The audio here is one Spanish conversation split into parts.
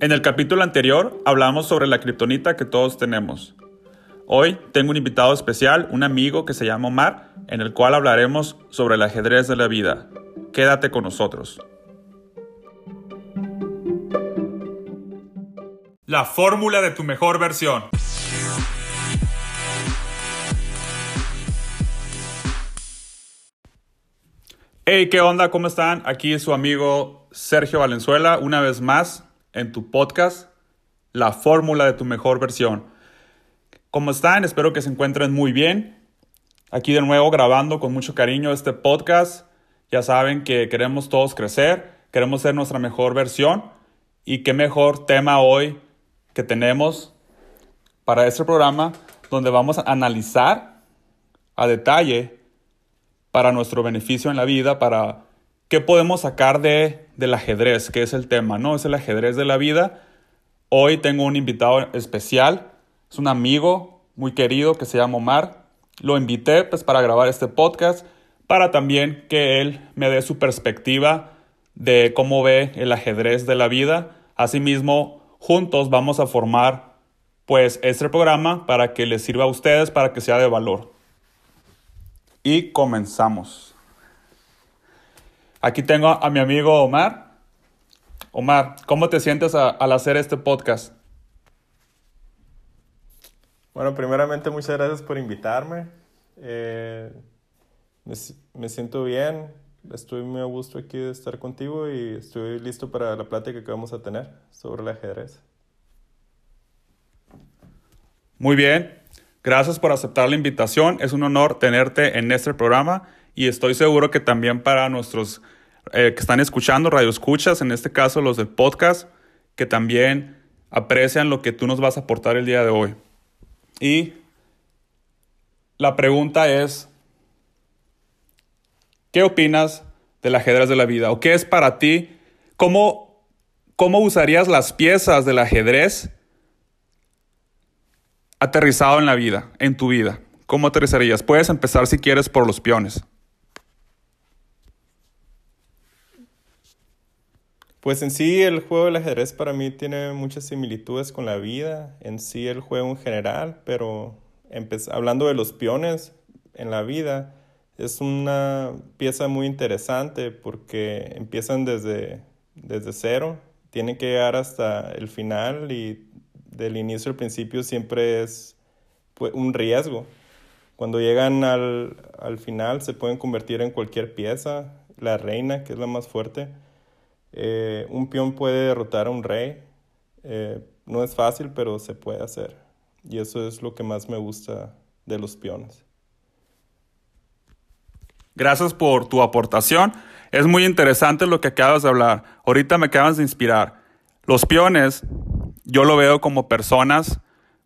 En el capítulo anterior hablamos sobre la kriptonita que todos tenemos. Hoy tengo un invitado especial, un amigo que se llama Omar, en el cual hablaremos sobre el ajedrez de la vida. Quédate con nosotros. La fórmula de tu mejor versión. Hey, ¿qué onda? ¿Cómo están? Aquí es su amigo Sergio Valenzuela, una vez más en tu podcast, La fórmula de tu mejor versión. ¿Cómo están? Espero que se encuentren muy bien. Aquí de nuevo grabando con mucho cariño este podcast. Ya saben que queremos todos crecer, queremos ser nuestra mejor versión. Y qué mejor tema hoy que tenemos para este programa donde vamos a analizar a detalle para nuestro beneficio en la vida, para qué podemos sacar de, del ajedrez, que es el tema, ¿no? Es el ajedrez de la vida. Hoy tengo un invitado especial, es un amigo muy querido que se llama Omar. Lo invité pues para grabar este podcast, para también que él me dé su perspectiva de cómo ve el ajedrez de la vida. Asimismo, juntos vamos a formar pues este programa para que les sirva a ustedes, para que sea de valor. Y comenzamos. Aquí tengo a mi amigo Omar. Omar, ¿cómo te sientes al hacer este podcast? Bueno, primeramente muchas gracias por invitarme. Eh, me, siento bien, estoy muy a gusto aquí de estar contigo y estoy listo para la plática que vamos a tener sobre el ajedrez. Muy bien, Gracias por aceptar la invitación. Es un honor tenerte en este programa y estoy seguro que también para nuestros eh, que están escuchando, radio escuchas, en este caso los del podcast, que también aprecian lo que tú nos vas a aportar el día de hoy. Y la pregunta es, ¿qué opinas del ajedrez de la vida? ¿O qué es para ti? ¿Cómo, cómo usarías las piezas del ajedrez aterrizado en la vida, en tu vida? ¿Cómo aterrizarías? Puedes empezar si quieres por los peones. Pues en sí el juego del ajedrez para mí tiene muchas similitudes con la vida, en sí el juego en general, pero hablando de los peones en la vida, es una pieza muy interesante porque empiezan desde, desde cero, tienen que llegar hasta el final y del inicio al principio siempre es pues, un riesgo. Cuando llegan al, final se pueden convertir en cualquier pieza. La reina, que es la más fuerte. Eh, un peón puede derrotar a un rey. Eh, no es fácil, pero se puede hacer. Y eso es lo que más me gusta de los peones. Gracias por tu aportación. Es muy interesante lo que acabas de hablar. Ahorita me acabas de inspirar. Los peones yo lo veo como personas,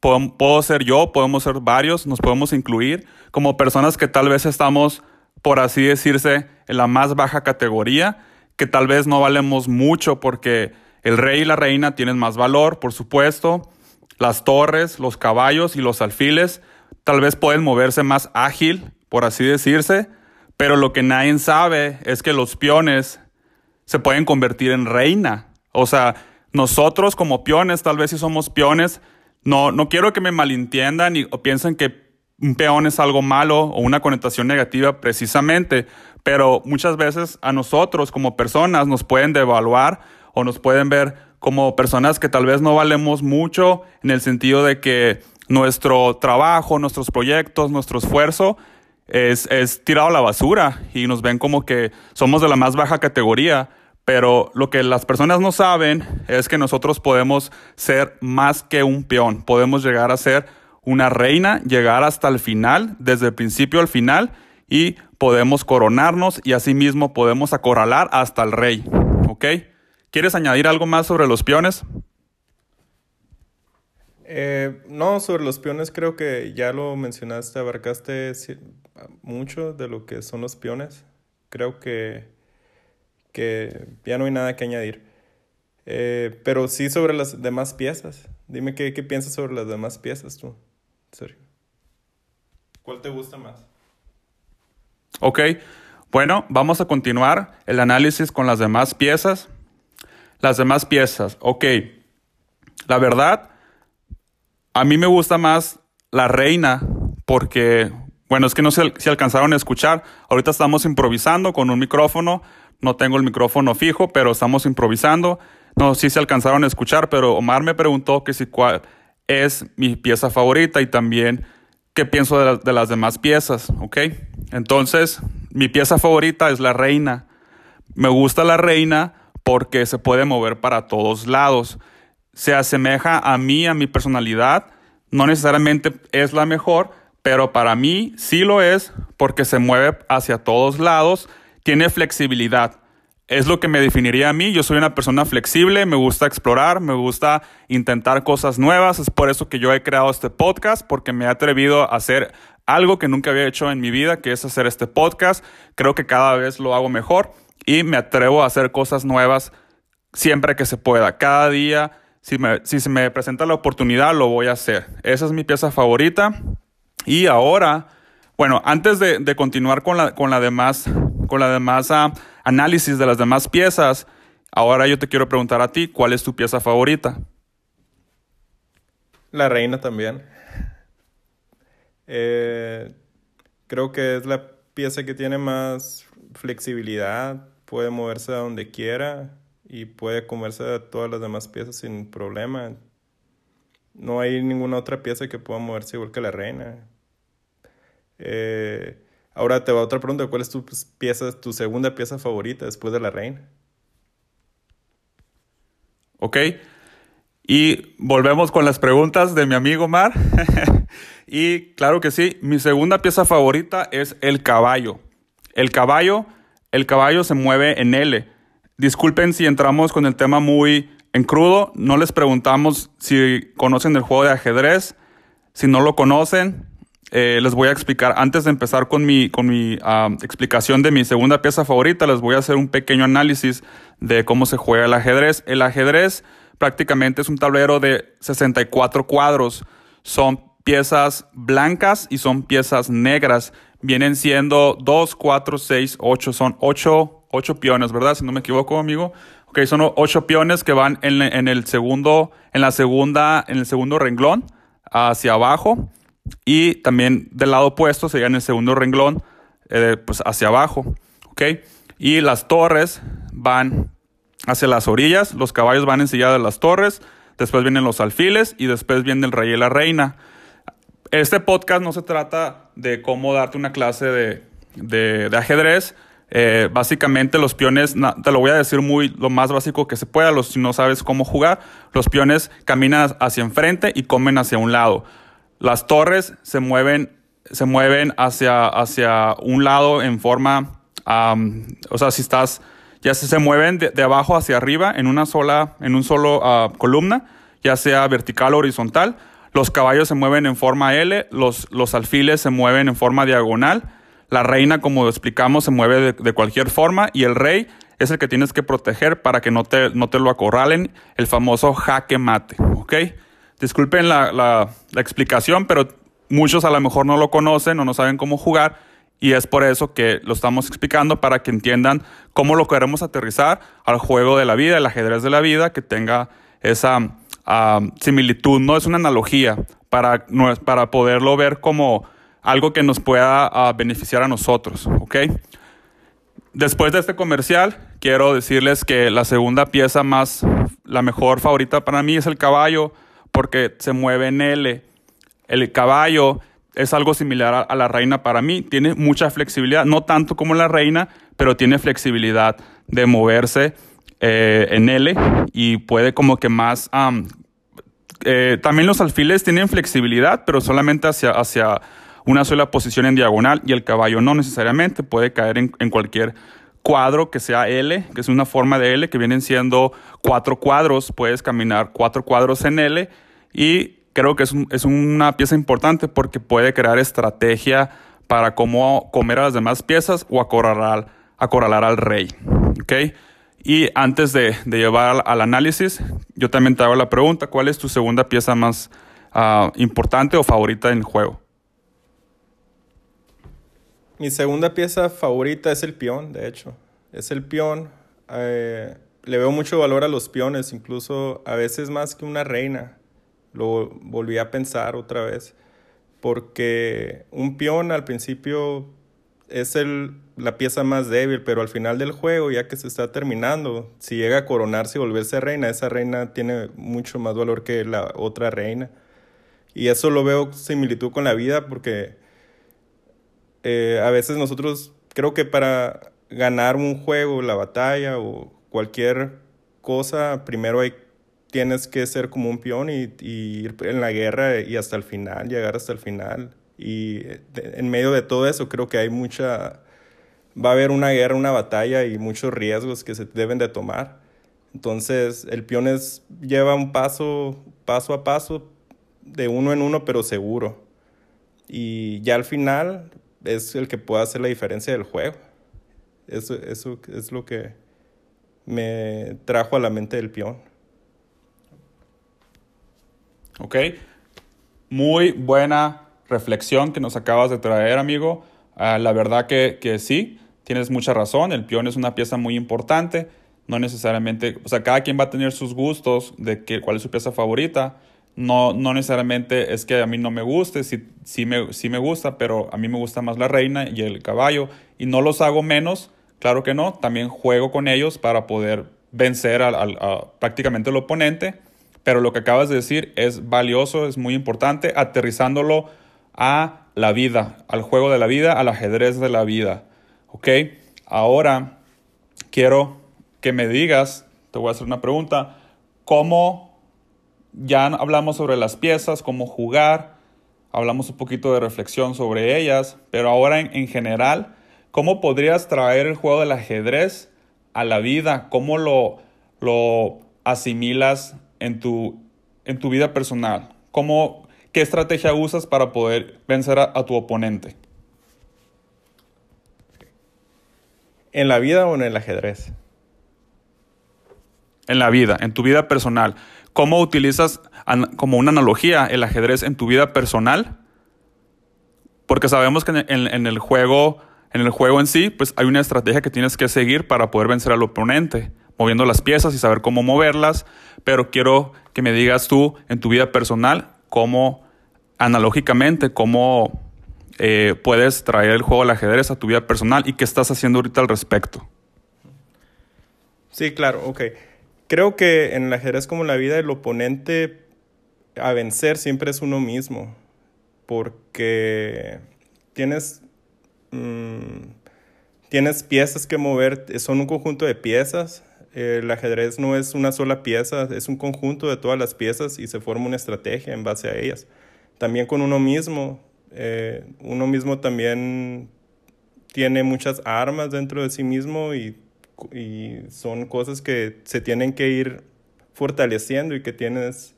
puedo, ser yo, podemos ser varios, nos podemos incluir como personas que tal vez estamos, por así decirse, en la más baja categoría, que tal vez no valemos mucho porque el rey y la reina tienen más valor, por supuesto, las torres, los caballos y los alfiles tal vez pueden moverse más ágil, por así decirse, pero lo que nadie sabe es que los peones se pueden convertir en reina. O sea, nosotros como peones, tal vez si somos peones, no, no quiero que me malentiendan y, o piensen que un peón es algo malo o una connotación negativa precisamente, pero muchas veces a nosotros como personas nos pueden devaluar o nos pueden ver como personas que tal vez no valemos mucho en el sentido de que nuestro trabajo, nuestros proyectos, nuestro esfuerzo es, es tirado a la basura y nos ven como que somos de la más baja categoría. Pero lo que las personas no saben es que nosotros podemos ser más que un peón. Podemos llegar a ser una reina, llegar hasta el final, desde el principio al final, y podemos coronarnos y asimismo podemos acorralar hasta el rey. ¿Ok? ¿Quieres añadir algo más sobre los peones? Eh, no, sobre los peones creo que ya lo mencionaste, abarcaste mucho de lo que son los peones. Creo que que ya no hay nada que añadir. Eh, pero sí sobre las demás piezas. Dime qué, qué piensas sobre las demás piezas tú, Sergio. ¿Cuál te gusta más? Ok, bueno, vamos a continuar el análisis con las demás piezas. Las demás piezas, ok. La verdad, a mí me gusta más la reina porque, bueno, es que no sé si alcanzaron a escuchar. Ahorita estamos improvisando con un micrófono. No tengo el micrófono fijo, pero estamos improvisando. No sé si se alcanzaron a escuchar, pero Omar me preguntó que si cuál es mi pieza favorita y también qué pienso de, de las demás piezas, ¿ok? Entonces, mi pieza favorita es la reina. Me gusta la reina porque se puede mover para todos lados. Se asemeja a mí, a mi personalidad. No necesariamente es la mejor, pero para mí sí lo es porque se mueve hacia todos lados, tiene flexibilidad. Es lo que me definiría a mí. Yo soy una persona flexible, me gusta explorar, me gusta intentar cosas nuevas. Es por eso que yo he creado este podcast, porque me he atrevido a hacer algo que nunca había hecho en mi vida, que es hacer este podcast. Creo que cada vez lo hago mejor y me atrevo a hacer cosas nuevas siempre que se pueda. Cada día, si, si se me presenta la oportunidad, lo voy a hacer. Esa es mi pieza favorita. Y ahora, bueno, antes de, continuar con la, con demás, con demás ah, análisis de las demás piezas, ahora yo te quiero preguntar a ti, ¿cuál es tu pieza favorita? La reina también. Eh, creo que es la pieza que tiene más flexibilidad, puede moverse a donde quiera y puede comerse a todas las demás piezas sin problema. No hay ninguna otra pieza que pueda moverse igual que la reina. Eh, ahora te va otra pregunta, ¿cuál es tu pieza, tu segunda pieza favorita después de la reina? Ok. Y volvemos con las preguntas de mi amigo Mar. y claro que sí, mi segunda pieza favorita es el caballo. El caballo, el caballo se mueve en L. Disculpen si entramos con el tema muy en crudo. No les preguntamos si conocen el juego de ajedrez. Si no lo conocen, eh, les voy a explicar. Antes de empezar con mi, con mi ah, explicación de mi segunda pieza favorita, les voy a hacer un pequeño análisis de cómo se juega el ajedrez. El ajedrez prácticamente es un tablero de 64 cuadros. Son piezas blancas y son piezas negras. Vienen siendo 2, 4, 6, 8. Son 8, 8 piones, ¿verdad? Si no me equivoco, amigo. Ok, son 8 piones que van en, el segundo, en la segunda, en el segundo renglón hacia abajo. Y también del lado opuesto sería en el segundo renglón, eh, pues hacia abajo. Ok. Y las torres van hacia las orillas, los caballos van ensillados de las torres, después vienen los alfiles y después viene el rey y la reina. Este podcast no se trata de cómo darte una clase de, de, ajedrez. Eh, básicamente los peones, te lo voy a decir muy lo más básico que se pueda, los, si no sabes cómo jugar, los peones caminan hacia enfrente y comen hacia un lado. Las torres se mueven, se mueven hacia, hacia un lado en forma, o sea, si estás ya se, mueven de, abajo hacia arriba en una sola, en un solo ah, columna, ya sea vertical o horizontal. Los caballos se mueven en forma L, los, los alfiles se mueven en forma diagonal. La reina, como explicamos, se mueve de, cualquier forma y el rey es el que tienes que proteger para que no te, no te lo acorralen, el famoso jaque mate, ¿ok? Disculpen la, la, la explicación, pero muchos a lo mejor no lo conocen o no saben cómo jugar y es por eso que lo estamos explicando para que entiendan cómo lo queremos aterrizar al juego de la vida, el ajedrez de la vida, que tenga esa ah, similitud, no es una analogía para, para poderlo ver como algo que nos pueda ah, beneficiar a nosotros. Después de este comercial, quiero decirles que la segunda pieza más, la mejor favorita para mí es el caballo, porque se mueve en L. El caballo es algo similar a, la reina para mí. Tiene mucha flexibilidad, no tanto como la reina, pero tiene flexibilidad de moverse eh, en L y puede como que más... Eh, también los alfiles tienen flexibilidad, pero solamente hacia, hacia una sola posición en diagonal y el caballo no necesariamente, puede caer en, en cualquier cuadro que sea L, que es una forma de L, que vienen siendo cuatro cuadros, puedes caminar cuatro cuadros en L y creo que es, una pieza importante porque puede crear estrategia para cómo comer a las demás piezas o acorralar, acorralar al rey. ¿okay? Y antes de, llevar al, análisis, yo también te hago la pregunta, ¿cuál es tu segunda pieza más ah, importante o favorita en el juego? Mi segunda pieza favorita es el peón, de hecho. Es el peón. Eh, le veo mucho valor a los peones, incluso a veces más que una reina. Lo volví a pensar otra vez, porque un peón al principio es el, la pieza más débil, pero al final del juego, ya que se está terminando, si llega a coronarse y volverse reina, esa reina tiene mucho más valor que la otra reina. Y eso lo veo similitud con la vida porque eh, a veces nosotros creo que para ganar un juego, la batalla o cualquier cosa, primero hay, tienes que ser como un peón y, ir en la guerra y hasta el final, llegar hasta el final. Y en medio de todo eso creo que hay mucha, va a haber una guerra, una batalla y muchos riesgos que se deben de tomar. Entonces el peón es, lleva un paso, paso a paso, de uno en uno, pero seguro. Y ya al final es el que puede hacer la diferencia del juego. Eso, eso es lo que me trajo a la mente del peón. Ok. Muy buena reflexión que nos acabas de traer, amigo. Ah, la verdad que, que, sí, tienes mucha razón. El peón es una pieza muy importante. No necesariamente, o sea, cada quien va a tener sus gustos de que, cuál es su pieza favorita. No, no necesariamente es que a mí no me guste, sí, sí, me, sí me gusta, pero a mí me gusta más la reina y el caballo. Y no los hago menos, claro que no. También juego con ellos para poder vencer al, prácticamente al oponente. Pero lo que acabas de decir es valioso, es muy importante, aterrizándolo a la vida, al juego de la vida, al ajedrez de la vida. ¿Ok? Ahora quiero que me digas, te voy a hacer una pregunta, ¿cómo ya hablamos sobre las piezas, cómo jugar, hablamos un poquito de reflexión sobre ellas, pero ahora en, en general, ¿cómo podrías traer el juego del ajedrez a la vida? ¿Cómo lo, lo asimilas en tu, en tu vida personal? ¿Cómo, ¿Qué estrategia usas para poder vencer a, a, tu oponente? ¿En la vida o en el ajedrez? En la vida, en tu vida personal. ¿Cómo utilizas como una analogía el ajedrez en tu vida personal? Porque sabemos que en, en, en el juego, en el juego en sí, pues hay una estrategia que tienes que seguir para poder vencer al oponente, moviendo las piezas y saber cómo moverlas. Pero quiero que me digas tú en tu vida personal cómo, analógicamente, cómo eh, puedes traer el juego del ajedrez a tu vida personal y qué estás haciendo ahorita al respecto. Sí, claro, ok. Creo que en el ajedrez como la vida el oponente a vencer siempre es uno mismo, porque tienes, mmm, tienes piezas que mover, son un conjunto de piezas. El ajedrez no es una sola pieza, es un conjunto de todas las piezas y se forma una estrategia en base a ellas. También con uno mismo, eh, uno mismo también tiene muchas armas dentro de sí mismo y son cosas que se tienen que ir fortaleciendo y que tienes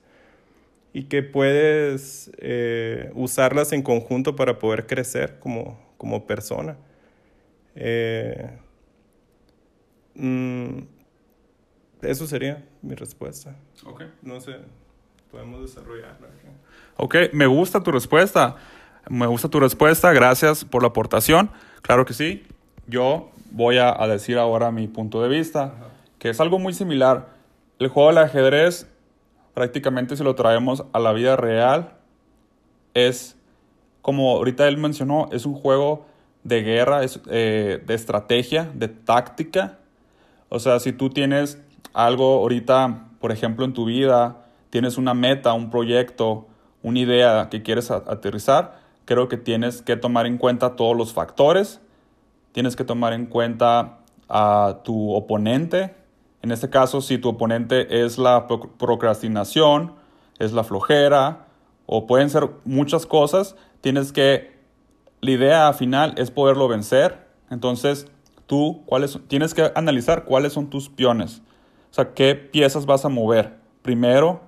y que puedes eh, usarlas en conjunto para poder crecer como, como persona. Eh, mm, eso sería mi respuesta. Ok. No sé, podemos desarrollarla. Ok, me gusta tu respuesta. Me gusta tu respuesta. Gracias por la aportación. Claro que sí. Yo voy a, a, decir ahora mi punto de vista, Ajá. que es algo muy similar. El juego del ajedrez, prácticamente si lo traemos a la vida real, es, como ahorita él mencionó, es un juego de guerra, es, eh, de estrategia, de táctica. O sea, si tú tienes algo ahorita, por ejemplo, en tu vida, tienes una meta, un proyecto, una idea que quieres aterrizar, creo que tienes que tomar en cuenta todos los factores tienes que tomar en cuenta a tu oponente. En este caso, si tu oponente es la procrastinación, es la flojera, o pueden ser muchas cosas, tienes que, la idea final es poderlo vencer. Entonces, tú cuáles, tienes que analizar cuáles son tus peones. O sea, qué piezas vas a mover. Primero,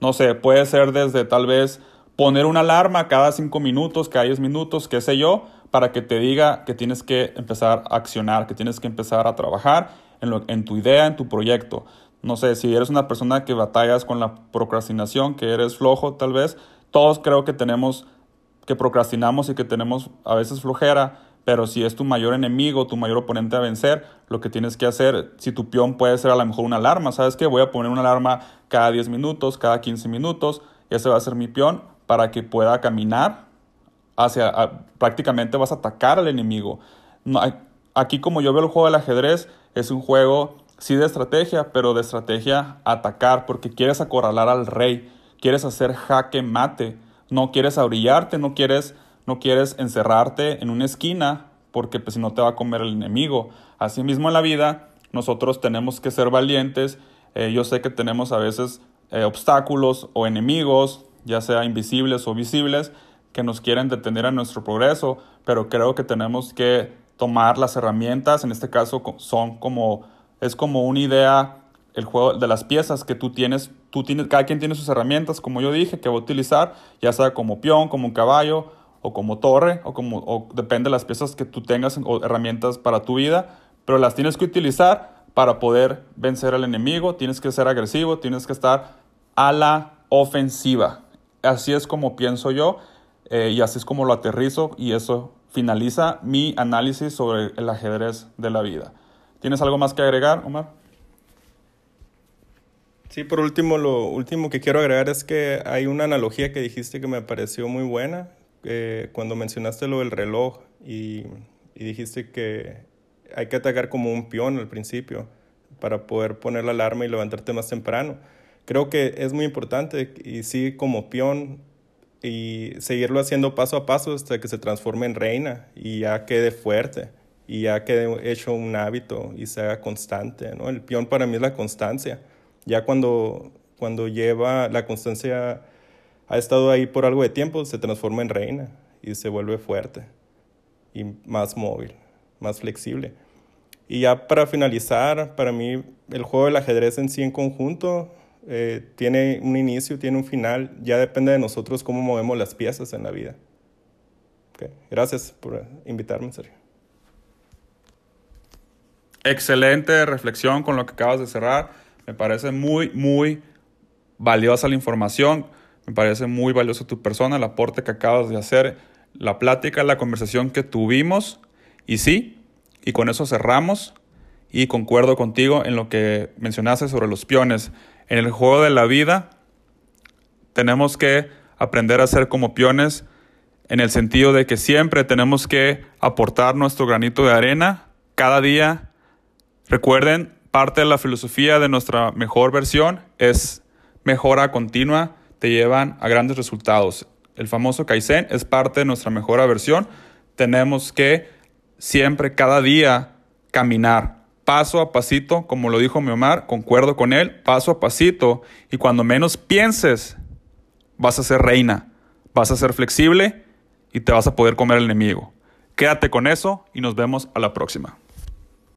no sé, puede ser desde tal vez poner una alarma cada 5 minutos, cada 10 minutos, qué sé yo, para que te diga que tienes que empezar a accionar, que tienes que empezar a trabajar en, tu idea, en tu proyecto. No sé, si eres una persona que batallas con la procrastinación, que eres flojo tal vez, todos creo que tenemos, que procrastinamos y que tenemos a veces flojera, Pero si es tu mayor enemigo, tu mayor oponente a vencer, lo que tienes que hacer, si tu peón puede ser a lo mejor una alarma, ¿sabes qué? Voy a poner una alarma cada 10 minutos, cada 15 minutos, y ese va a ser mi peón para que pueda caminar hacia, prácticamente vas a atacar al enemigo. aquí como yo veo el juego del ajedrez, es un juego sí de estrategia, pero de estrategia atacar, porque quieres acorralar al rey, quieres hacer jaque mate, no quieres abrillarte, no quieres no quieres encerrarte en una esquina porque pues, si no te va a comer el enemigo. Asimismo en la vida nosotros tenemos que ser valientes. Eh, yo sé que tenemos a veces eh, obstáculos o enemigos, ya sea invisibles o visibles, que nos quieren detener a nuestro progreso, pero creo que tenemos que tomar las herramientas, en este caso son como, es como una idea, el juego de las piezas que tú tienes, tú tienes, cada quien tiene sus herramientas, como yo dije, que va a utilizar, ya sea como peón, como un caballo, o como torre, o como o depende de las piezas que tú tengas o herramientas para tu vida, pero las tienes que utilizar para poder vencer al enemigo, tienes que ser agresivo, tienes que estar a la ofensiva. Así es como pienso yo eh, y así es como lo aterrizo y eso finaliza mi análisis sobre el ajedrez de la vida. ¿Tienes algo más que agregar, Omar? Sí, por último, lo último que quiero agregar es que hay una analogía que dijiste que me pareció muy buena, eh, cuando mencionaste lo del reloj y, dijiste que hay que atacar como un peón al principio para poder poner la alarma y levantarte más temprano. Creo que es muy importante y sí como peón y seguirlo haciendo paso a paso hasta que se transforme en reina y ya quede fuerte y ya quede hecho un hábito y sea constante. ¿no? El peón para mí es la constancia. Ya cuando, cuando lleva la constancia ha estado ahí por algo de tiempo, se transforma en reina y se vuelve fuerte y más móvil, más flexible. Y ya para finalizar, para mí el juego del ajedrez en sí en conjunto eh, tiene un inicio, tiene un final, ya depende de nosotros cómo movemos las piezas en la vida. Gracias por invitarme, Sergio. Excelente reflexión con lo que acabas de cerrar. Me parece muy, muy valiosa la información. Me parece muy valioso tu persona, el aporte que acabas de hacer, la plática, la conversación que tuvimos. Y sí, y con eso cerramos. Y concuerdo contigo en lo que mencionaste sobre los peones. En el juego de la vida tenemos que aprender a ser como peones en el sentido de que siempre tenemos que aportar nuestro granito de arena cada día. Recuerden, parte de la filosofía de nuestra mejor versión es mejora continua te llevan a grandes resultados. El famoso Kaizen es parte de nuestra mejor versión. Tenemos que siempre, cada día, caminar paso a pasito, como lo dijo mi Omar, concuerdo con él, paso a pasito. Y cuando menos pienses, vas a ser reina, vas a ser flexible y te vas a poder comer al enemigo. Quédate con eso y nos vemos a la próxima.